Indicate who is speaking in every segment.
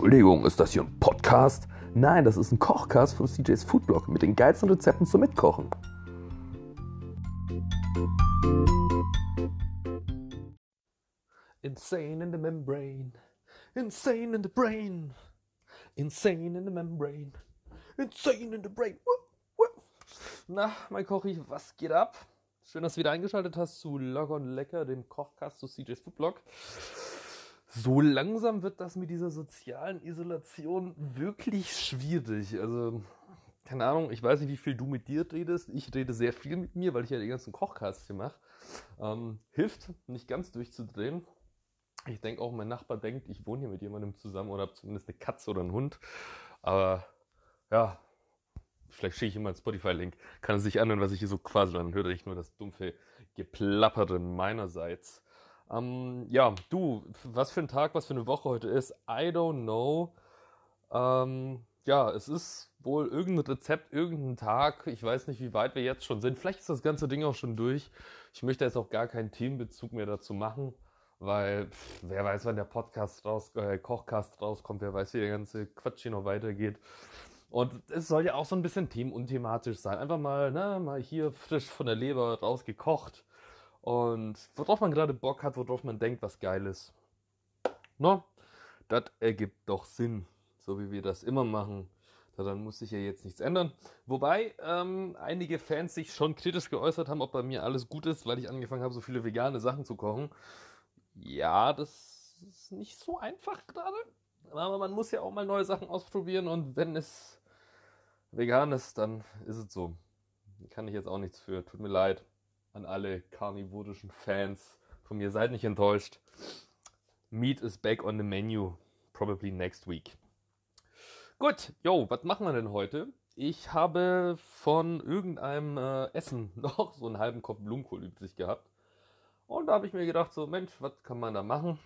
Speaker 1: Entschuldigung, ist das hier ein Podcast? Nein, das ist ein Kochcast von CJ's Foodblog mit den geilsten Rezepten zum Mitkochen. Insane in the membrane, insane in the brain, insane in the membrane, insane in the brain. Na, mein Kochi, was geht ab? Schön, dass du wieder eingeschaltet hast zu Log on Lecker, dem Kochcast zu CJ's Foodblog so langsam wird das mit dieser sozialen Isolation wirklich schwierig. Also, keine Ahnung, ich weiß nicht, wie viel du mit dir redest. Ich rede sehr viel mit mir, weil ich ja den ganzen Kochcast hier mache. Ähm, hilft, nicht ganz durchzudrehen. Ich denke auch, mein Nachbar denkt, ich wohne hier mit jemandem zusammen oder habe zumindest eine Katze oder einen Hund. Aber ja, vielleicht schicke ich ihm mal einen Spotify-Link. Kann er sich anhören, was ich hier so quasi dann höre ich nur das dumpfe Geplappere meinerseits. Ähm, ja, du, was für ein Tag, was für eine Woche heute ist, I don't know. Ähm, ja, es ist wohl irgendein Rezept, irgendein Tag. Ich weiß nicht, wie weit wir jetzt schon sind. Vielleicht ist das ganze Ding auch schon durch. Ich möchte jetzt auch gar keinen Teambezug mehr dazu machen, weil pff, wer weiß, wann der Podcast raus, äh, Kochcast rauskommt, wer weiß, wie der ganze Quatsch hier noch weitergeht. Und es soll ja auch so ein bisschen themenunthematisch sein. Einfach mal, ne, mal hier frisch von der Leber rausgekocht und worauf man gerade Bock hat, worauf man denkt, was geil ist. No, das ergibt doch Sinn, so wie wir das immer machen. Daran muss sich ja jetzt nichts ändern. Wobei ähm, einige Fans sich schon kritisch geäußert haben, ob bei mir alles gut ist, weil ich angefangen habe, so viele vegane Sachen zu kochen. Ja, das ist nicht so einfach gerade. Aber man muss ja auch mal neue Sachen ausprobieren und wenn es vegan ist, dann ist es so. Kann ich jetzt auch nichts für. Tut mir leid an alle karnivorischen Fans von mir, seid nicht enttäuscht. Meat is back on the menu, probably next week. Gut, yo, was machen wir denn heute? Ich habe von irgendeinem äh, Essen noch so einen halben Kopf Blumenkohl übrig gehabt. Und da habe ich mir gedacht, so Mensch, was kann man da machen?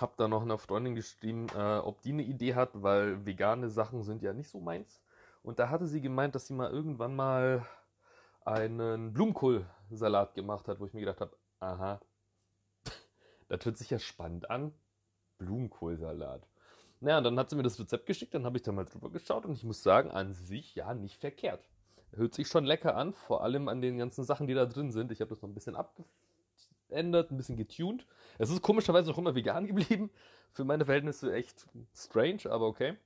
Speaker 1: Hab da noch einer Freundin geschrieben, äh, ob die eine Idee hat, weil vegane Sachen sind ja nicht so meins. Und da hatte sie gemeint, dass sie mal irgendwann mal einen Blumenkohlsalat gemacht hat, wo ich mir gedacht habe, aha, das hört sich ja spannend an. Blumenkohlsalat. Naja, und dann hat sie mir das Rezept geschickt, dann habe ich da mal drüber geschaut und ich muss sagen, an sich ja nicht verkehrt. Hört sich schon lecker an, vor allem an den ganzen Sachen, die da drin sind. Ich habe das noch ein bisschen abgeändert, ein bisschen getuned. Es ist komischerweise noch immer vegan geblieben. Für meine Verhältnisse echt strange, aber okay.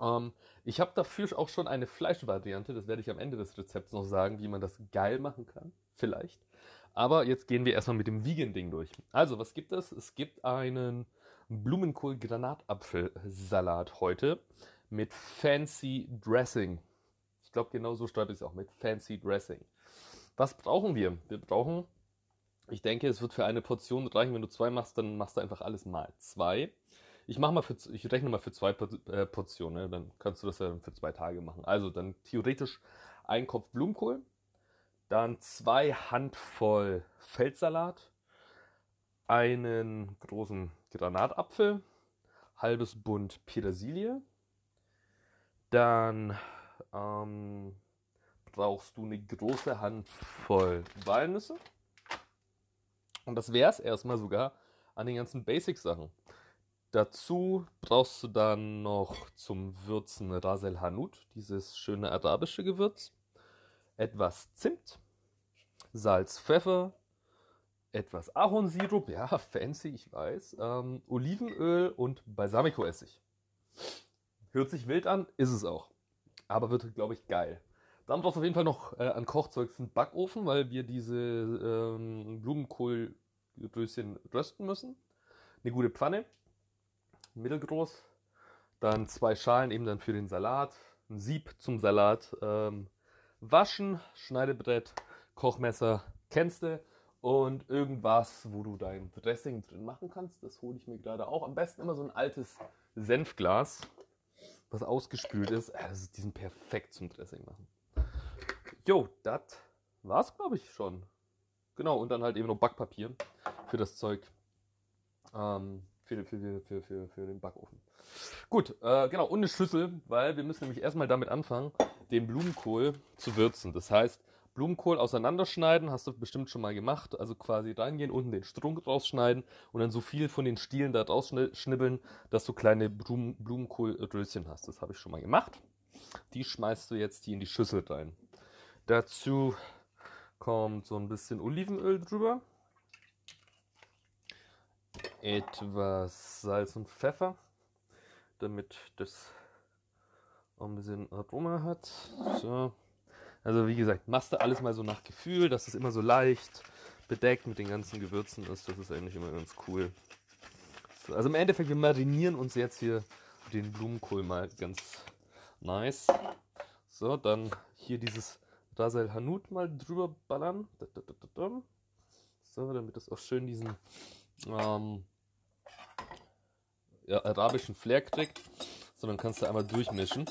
Speaker 1: Ähm, ich habe dafür auch schon eine Fleischvariante, das werde ich am Ende des Rezepts noch sagen, wie man das geil machen kann. Vielleicht. Aber jetzt gehen wir erstmal mit dem Vegan-Ding durch. Also, was gibt es? Es gibt einen Blumenkohl-Granatapfelsalat heute mit Fancy Dressing. Ich glaube, genau so schreibe ich es auch mit Fancy Dressing. Was brauchen wir? Wir brauchen, ich denke, es wird für eine Portion reichen. Wenn du zwei machst, dann machst du einfach alles mal zwei. Ich mache mal für, ich rechne mal für zwei äh, Portionen, ne? dann kannst du das ja für zwei Tage machen. Also dann theoretisch ein Kopf Blumenkohl, dann zwei Handvoll Feldsalat, einen großen Granatapfel, halbes Bund Petersilie, dann ähm, brauchst du eine große Handvoll Walnüsse. Und das wäre es erstmal sogar an den ganzen Basic-Sachen. Dazu brauchst du dann noch zum Würzen Rasel Hanut, dieses schöne arabische Gewürz, etwas Zimt, Salz, Pfeffer, etwas Ahornsirup, ja, fancy, ich weiß, ähm, Olivenöl und Balsamico-Essig. Hört sich wild an, ist es auch. Aber wird, glaube ich, geil. Dann brauchst du auf jeden Fall noch äh, an Kochzeug einen Backofen, weil wir diese ähm, Blumenkohlröschen rösten müssen. Eine gute Pfanne mittelgroß. Dann zwei Schalen eben dann für den Salat, ein Sieb zum Salat, ähm, waschen, Schneidebrett, Kochmesser, kennst du und irgendwas, wo du dein Dressing drin machen kannst. Das hole ich mir gerade auch. Am besten immer so ein altes Senfglas, was ausgespült ist. Das ist diesen perfekt zum Dressing machen. Jo, das war's, glaube ich, schon. Genau, und dann halt eben noch Backpapier für das Zeug. Ähm, für, für, für, für, für den Backofen. Gut, äh, genau, und eine Schüssel, weil wir müssen nämlich erstmal damit anfangen, den Blumenkohl zu würzen. Das heißt, Blumenkohl auseinanderschneiden, hast du bestimmt schon mal gemacht. Also quasi reingehen, unten den Strunk rausschneiden und dann so viel von den Stielen da rausschnibbeln, dass du kleine Blumen, Blumenkohlröschen hast. Das habe ich schon mal gemacht. Die schmeißt du jetzt hier in die Schüssel rein. Dazu kommt so ein bisschen Olivenöl drüber. Etwas Salz und Pfeffer, damit das auch ein bisschen Aroma hat. So. Also wie gesagt, machst du alles mal so nach Gefühl, dass es immer so leicht bedeckt mit den ganzen Gewürzen ist. Das ist eigentlich immer ganz cool. So, also im Endeffekt, wir marinieren uns jetzt hier den Blumenkohl mal ganz nice. So, dann hier dieses Rasel Hanut mal drüber ballern. So, damit es auch schön diesen ähm, ja, arabischen Flair kriegt. So, dann kannst du einmal durchmischen.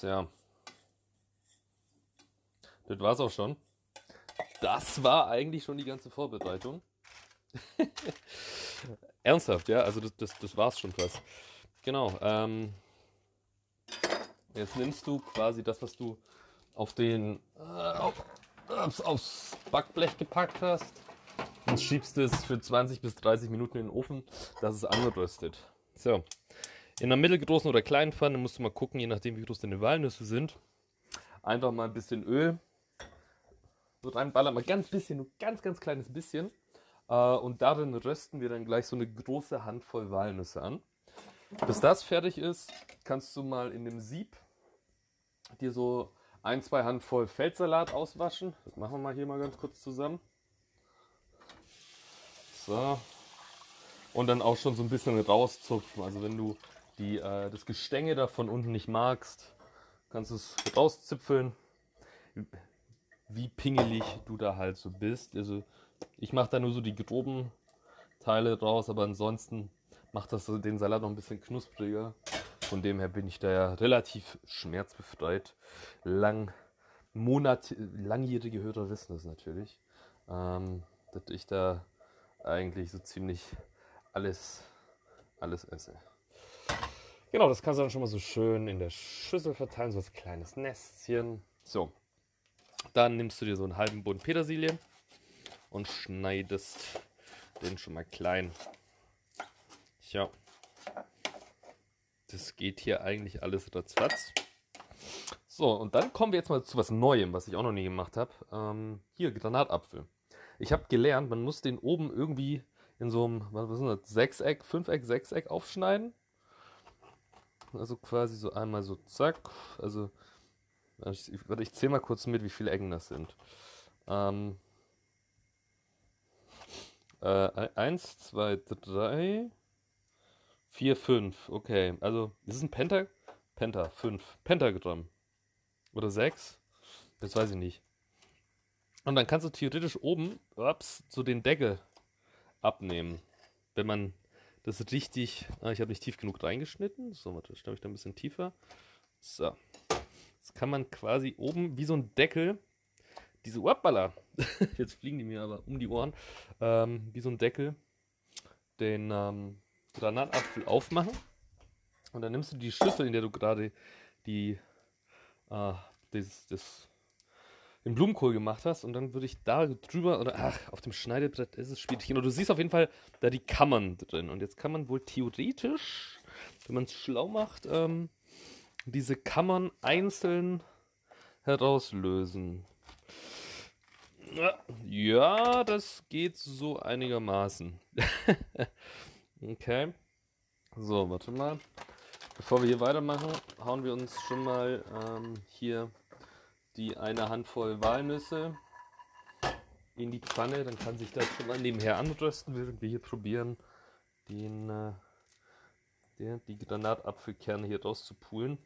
Speaker 1: Ja. Das war's auch schon. Das war eigentlich schon die ganze Vorbereitung. Ernsthaft, ja, also das, das, das war's schon fast. Genau. Ähm, jetzt nimmst du quasi das, was du auf den äh, auf, aufs Backblech gepackt hast und schiebst es für 20 bis 30 Minuten in den Ofen, dass es angeröstet. So. In einer mittelgroßen oder kleinen Pfanne musst du mal gucken, je nachdem wie groß deine Walnüsse sind. Einfach mal ein bisschen Öl so reinballern, mal ganz bisschen, nur ganz, ganz kleines bisschen. Äh, und darin rösten wir dann gleich so eine große Handvoll Walnüsse an. Bis das fertig ist, kannst du mal in dem Sieb dir so ein, zwei Handvoll Feldsalat auswaschen. Das machen wir mal hier mal ganz kurz zusammen. So. Und dann auch schon so ein bisschen rauszupfen. Also wenn du die, äh, das Gestänge da von unten nicht magst, kannst du es rauszipfeln. Wie pingelig du da halt so bist. Also ich mache da nur so die groben Teile raus, aber ansonsten macht das den Salat noch ein bisschen knuspriger. Von dem her bin ich da ja relativ schmerzbefreit. Lang, Monat, langjährige Hörer wissen das natürlich, ähm, dass ich da eigentlich so ziemlich alles, alles esse. Genau, das kannst du dann schon mal so schön in der Schüssel verteilen, so als kleines Nestchen. So, dann nimmst du dir so einen halben Bund Petersilie und schneidest den schon mal klein. Ja, das geht hier eigentlich alles ratzfatz. So, und dann kommen wir jetzt mal zu was Neuem, was ich auch noch nie gemacht habe. Ähm, hier, Granatapfel. Ich habe gelernt, man muss den oben irgendwie in so einem, was ist das, Sechseck, Fünfeck, Sechseck aufschneiden. Also quasi so einmal so zack. Also, ich, ich zähle mal kurz mit, wie viele Ecken das sind. Ähm, äh, eins, zwei, drei, vier, fünf. Okay, also, ist es ein Penta? Penta, fünf. Pentagramm. Oder sechs? Das weiß ich nicht. Und dann kannst du theoretisch oben ups, so den Deckel abnehmen. Wenn man das richtig. Ah, ich habe nicht tief genug reingeschnitten. So, warte, stelle ich da ein bisschen tiefer. So. Jetzt kann man quasi oben wie so ein Deckel diese Urballa. Jetzt fliegen die mir aber um die Ohren. Ähm, wie so ein Deckel den ähm, Granatapfel aufmachen. Und dann nimmst du die Schüssel, in der du gerade die äh, das, das den Blumenkohl gemacht hast und dann würde ich da drüber oder ach, auf dem Schneidebrett ist es schwierig. Und du siehst auf jeden Fall da die Kammern drin. Und jetzt kann man wohl theoretisch, wenn man es schlau macht, ähm, diese Kammern einzeln herauslösen. Ja, das geht so einigermaßen. okay. So, warte mal. Bevor wir hier weitermachen, hauen wir uns schon mal ähm, hier die eine Handvoll Walnüsse in die Pfanne. Dann kann sich das schon mal nebenher anrösten, während wir hier probieren, den, äh, die Granatapfelkerne hier rauszupulen.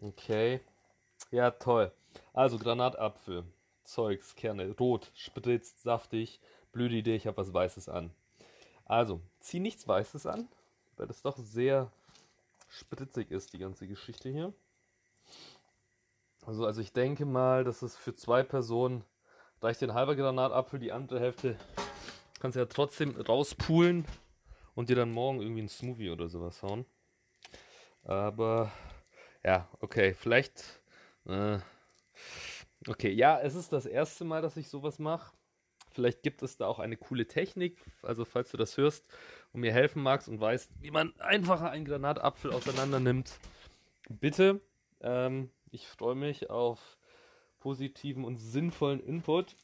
Speaker 1: Okay. Ja, toll. Also Granatapfel, Zeugs, Kerne, rot, spritzt, saftig. Blöde Idee, ich habe was Weißes an. Also, zieh nichts Weißes an, weil das doch sehr spritzig ist, die ganze Geschichte hier. Also, also ich denke mal, dass es für zwei Personen reicht ein halber Granatapfel, die andere Hälfte kannst du ja trotzdem rauspulen und dir dann morgen irgendwie einen Smoothie oder sowas hauen. Aber ja, okay, vielleicht Äh. Okay, ja, es ist das erste Mal, dass ich sowas mache. Vielleicht gibt es da auch eine coole Technik. Also, falls du das hörst und mir helfen magst und weißt, wie man einfacher einen Granatapfel auseinander nimmt, bitte. Ähm, ich freue mich auf positiven und sinnvollen Input.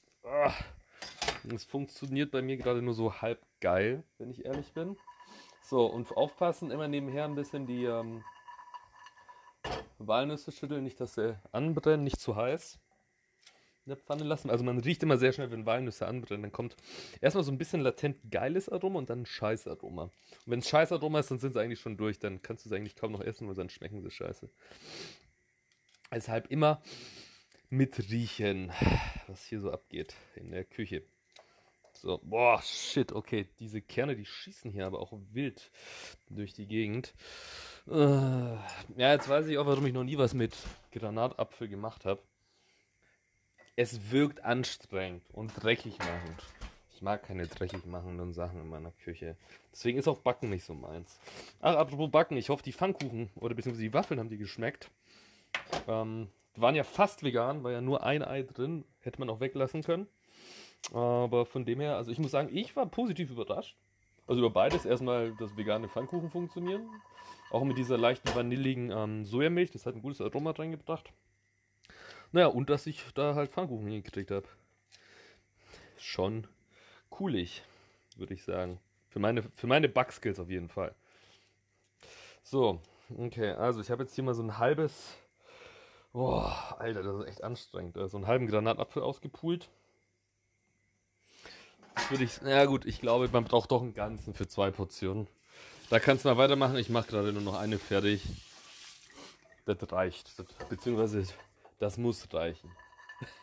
Speaker 1: Es funktioniert bei mir gerade nur so halb geil, wenn ich ehrlich bin. So, und aufpassen, immer nebenher ein bisschen die ähm, Walnüsse schütteln, nicht, dass sie anbrennen, nicht zu heiß in der Pfanne lassen. Also man riecht immer sehr schnell, wenn Walnüsse anbrennen. Dann kommt erstmal so ein bisschen latent geiles Aroma und dann ein scheiß Aroma. Und wenn es scheiß Aroma ist, dann sind sie eigentlich schon durch. Dann kannst du sie eigentlich kaum noch essen, weil dann schmecken sie scheiße. Deshalb immer mitriechen, was hier so abgeht in der Küche. So, boah, shit, okay, diese Kerne, die schießen hier aber auch wild durch die Gegend. Äh, ja, jetzt weiß ich auch, warum ich noch nie was mit Granatapfel gemacht habe. Es wirkt anstrengend und dreckig machend. Ich mag keine dreckig machenden Sachen in meiner Küche. Deswegen ist auch Backen nicht so meins. Ach, apropos Backen, ich hoffe, die Pfannkuchen oder beziehungsweise die Waffeln haben die geschmeckt. Ähm, waren ja fast vegan, war ja nur ein Ei drin. Hätte man auch weglassen können. Aber von dem her, also ich muss sagen, ich war positiv überrascht. Also über beides. Erstmal, dass vegane Pfannkuchen funktionieren. Auch mit dieser leichten vanilligen ähm, Sojamilch. Das hat ein gutes Aroma reingebracht. Naja, und dass ich da halt Pfannkuchen hingekriegt habe. Schon coolig, würde ich sagen. Für meine, für meine Backskills auf jeden Fall. So, okay, also ich habe jetzt hier mal so ein halbes. Boah, Alter, das ist echt anstrengend. So einen halben Granatapfel ausgepult. Würde ich. Ja, gut, ich glaube, man braucht doch einen ganzen für zwei Portionen. Da kannst du mal weitermachen. Ich mache gerade nur noch eine fertig. Das reicht. Das, beziehungsweise das muss reichen.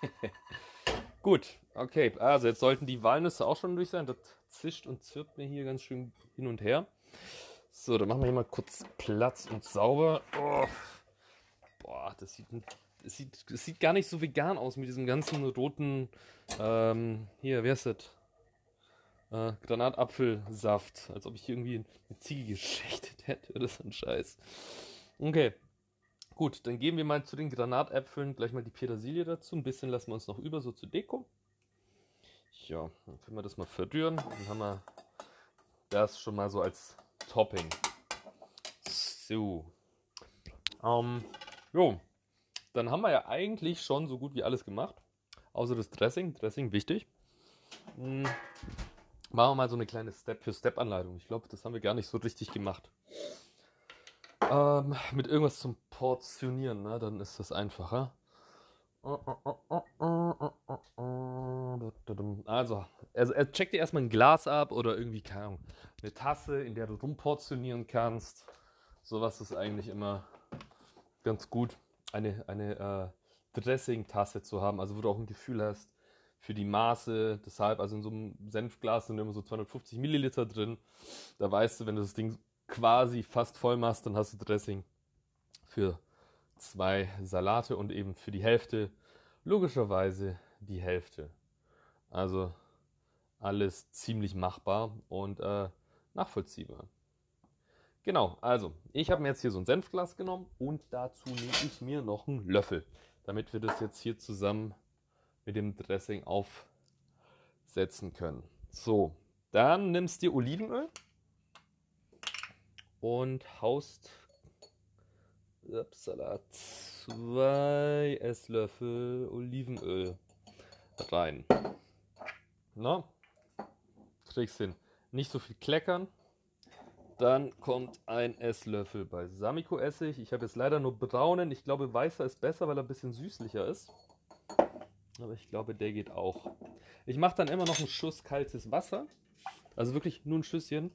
Speaker 1: Gut, okay. Also jetzt sollten die Walnüsse auch schon durch sein. Das zischt und zirpt mir hier ganz schön hin und her. So, dann machen wir hier mal kurz Platz und sauber. Oh. Das sieht, das, sieht, das sieht gar nicht so vegan aus mit diesem ganzen roten, ähm, hier, wer ist das? Äh, Granatapfelsaft. Als ob ich irgendwie eine Ziege geschächtet hätte oder so ein Scheiß. Okay, Gut, dann geben wir mal zu den Granatäpfeln gleich mal die Petersilie dazu. Ein bisschen lassen wir uns noch über, so zur Deko. Ja, dann können wir das mal verrühren. Dann haben wir das schon mal so als Topping. So. Ähm, jo. Dann haben wir ja eigentlich schon so gut wie alles gemacht. Außer das Dressing. Dressing wichtig. Hm. Machen wir mal so eine kleine Step-für-Step-Anleitung. Ich glaube, das haben wir gar nicht so richtig gemacht. Ähm, mit irgendwas zum Portionieren, ne? Dann ist das einfacher. Also, also er checkt dir erstmal ein Glas ab oder irgendwie, keine Ahnung, eine Tasse, in der du rumportionieren kannst. Sowas ist eigentlich immer ganz gut, eine, eine äh, Dressing-Tasse zu haben, also wo du auch ein Gefühl hast für die Maße. Deshalb, also in so einem Senfglas sind immer so 250 Milliliter drin. Da weißt du, wenn du das Ding quasi fast voll machst, dann hast du Dressing für zwei Salate und eben für die Hälfte logischerweise die Hälfte. Also alles ziemlich machbar und äh, nachvollziehbar. Genau, also ich habe mir jetzt hier so ein Senfglas genommen und dazu nehme ich mir noch einen Löffel, damit wir das jetzt hier zusammen mit dem Dressing aufsetzen können. So, dann nimmst du Olivenöl und haust upsala, zwei Esslöffel Olivenöl rein. Na, kriegst hin. Nicht so viel kleckern. Dann kommt ein Esslöffel Balsamico-Essig. Ich habe jetzt leider nur braunen. Ich glaube, weißer ist besser, weil er ein bisschen süßlicher ist. Aber ich glaube, der geht auch. Ich mache dann immer noch einen Schuss kaltes Wasser. Also wirklich nur ein Schüsschen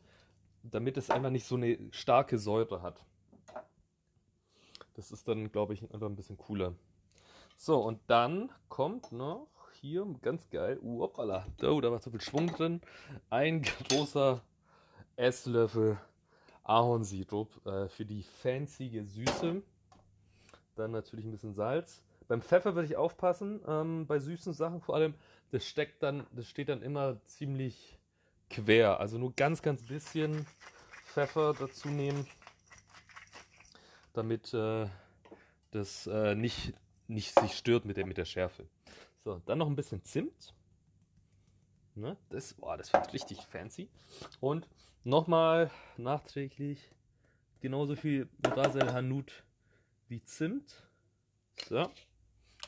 Speaker 1: damit es einfach nicht so eine starke Säure hat. Das ist dann, glaube ich, einfach ein bisschen cooler. So, und dann kommt noch hier, ganz geil, uh, hoppala, oh, da war so viel Schwung drin, ein großer Esslöffel Ahornsirup äh, für die fancy Süße. Dann natürlich ein bisschen Salz. Beim Pfeffer würde ich aufpassen, ähm, bei süßen Sachen vor allem, das steckt dann, das steht dann immer ziemlich quer. Also nur ganz, ganz bisschen Pfeffer dazu nehmen, damit äh, das äh, nicht nicht sich stört mit der, mit der Schärfe. So, dann noch ein bisschen Zimt. Ne? Das, boah, das wird richtig fancy. Und nochmal nachträglich genauso viel Rasel Hanut wie Zimt. So.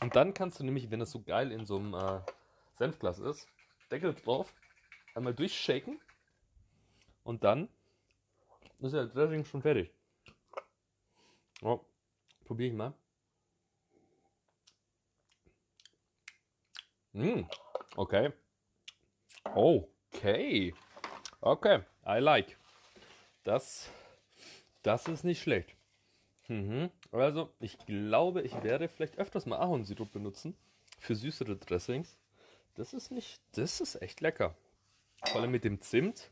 Speaker 1: Und dann kannst du nämlich, wenn das so geil in so einem äh, Senfglas ist, Deckel drauf, einmal durchshaken und dann ist der Dressing schon fertig. Oh, probiere ich mal. Mm, okay. Okay. Okay, I like. Das, das ist nicht schlecht. Mhm. Also, ich glaube, ich werde vielleicht öfters mal Ahornsirup benutzen für süßere Dressings. Das ist nicht, das ist echt lecker. Vor allem mit dem Zimt,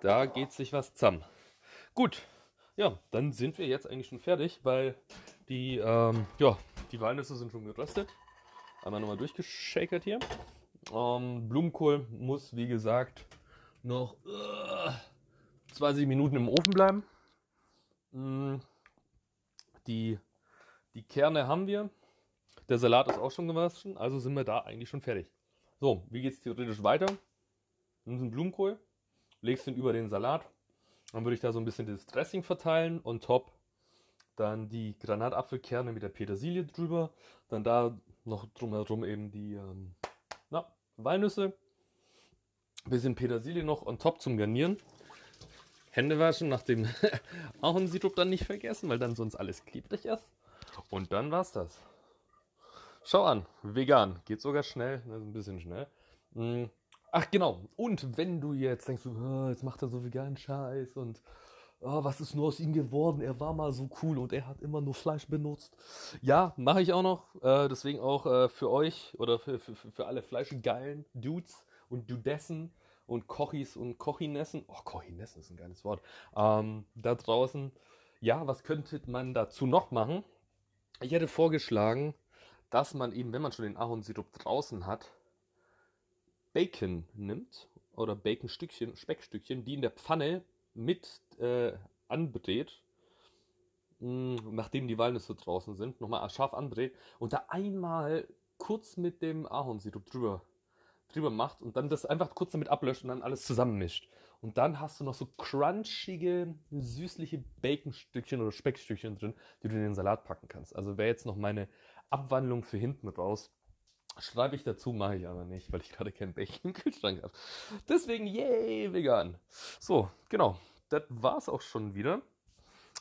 Speaker 1: da geht sich was zusammen. Gut, ja, dann sind wir jetzt eigentlich schon fertig, weil die, ähm, ja, die Walnüsse sind schon geröstet. Einmal nochmal durchgeschakert hier. Ähm, Blumenkohl muss, wie gesagt, noch äh, 20 Minuten im Ofen bleiben. Mm, die, die Kerne haben wir. Der Salat ist auch schon gewaschen, also sind wir da eigentlich schon fertig. So, wie geht es theoretisch weiter? Nimmst einen Blumenkohl, legst den über den Salat. Dann würde ich da so ein bisschen das Dressing verteilen und top dann die Granatapfelkerne mit der Petersilie drüber. Dann da noch drumherum eben die ähm, Walnüsse. Bisschen Petersilie noch on top zum Garnieren. Hände waschen nach dem Ahornsirup dann nicht vergessen, weil dann sonst alles klebrig ist. Und dann war's das. Schau an, vegan. Geht sogar schnell, das ist ein bisschen schnell. Hm. Ach genau, und wenn du jetzt denkst, oh, jetzt macht er so veganen Scheiß und oh, was ist nur aus ihm geworden? Er war mal so cool und er hat immer nur Fleisch benutzt. Ja, mache ich auch noch. Äh, deswegen auch äh, für euch oder für, für, für alle fleischgeilen Dudes und Dudessen und Kochis und Kochinessen. Oh, Kochinessen ist ein geiles Wort. Ähm, da draußen. Ja, was könnte man dazu noch machen? Ich hätte vorgeschlagen, dass man eben, wenn man schon den Ahornsirup draußen hat, Bacon nimmt oder Baconstückchen, Speckstückchen, die in der Pfanne mit äh, anbrät, mh, hm, nachdem die Walnüsse draußen sind, nochmal scharf andreht und da einmal kurz mit dem Ahornsirup drüber drüber macht und dann das einfach kurz damit ablöscht und dann alles zusammenmischt. Und dann hast du noch so crunchige, süßliche Baconstückchen oder Speckstückchen drin, die du in den Salat packen kannst. Also wäre jetzt noch meine Abwandlung für hinten raus. Schreibe ich dazu, mache ich aber nicht, weil ich gerade kein Bacon im Kühlschrank habe. Deswegen, yay, vegan. So, genau. Das war's auch schon wieder.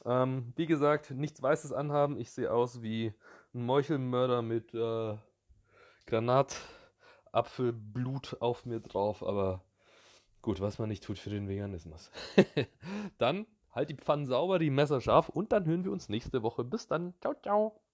Speaker 1: Ähm, wie gesagt, nichts Weißes anhaben. Ich sehe aus wie ein Meuchelmörder mit äh, Granat. Apfelblut auf mir drauf, aber gut, was man nicht tut für den Veganismus. dann halt die Pfannen sauber, die Messer scharf und dann hören wir uns nächste Woche. Bis dann. Ciao, ciao.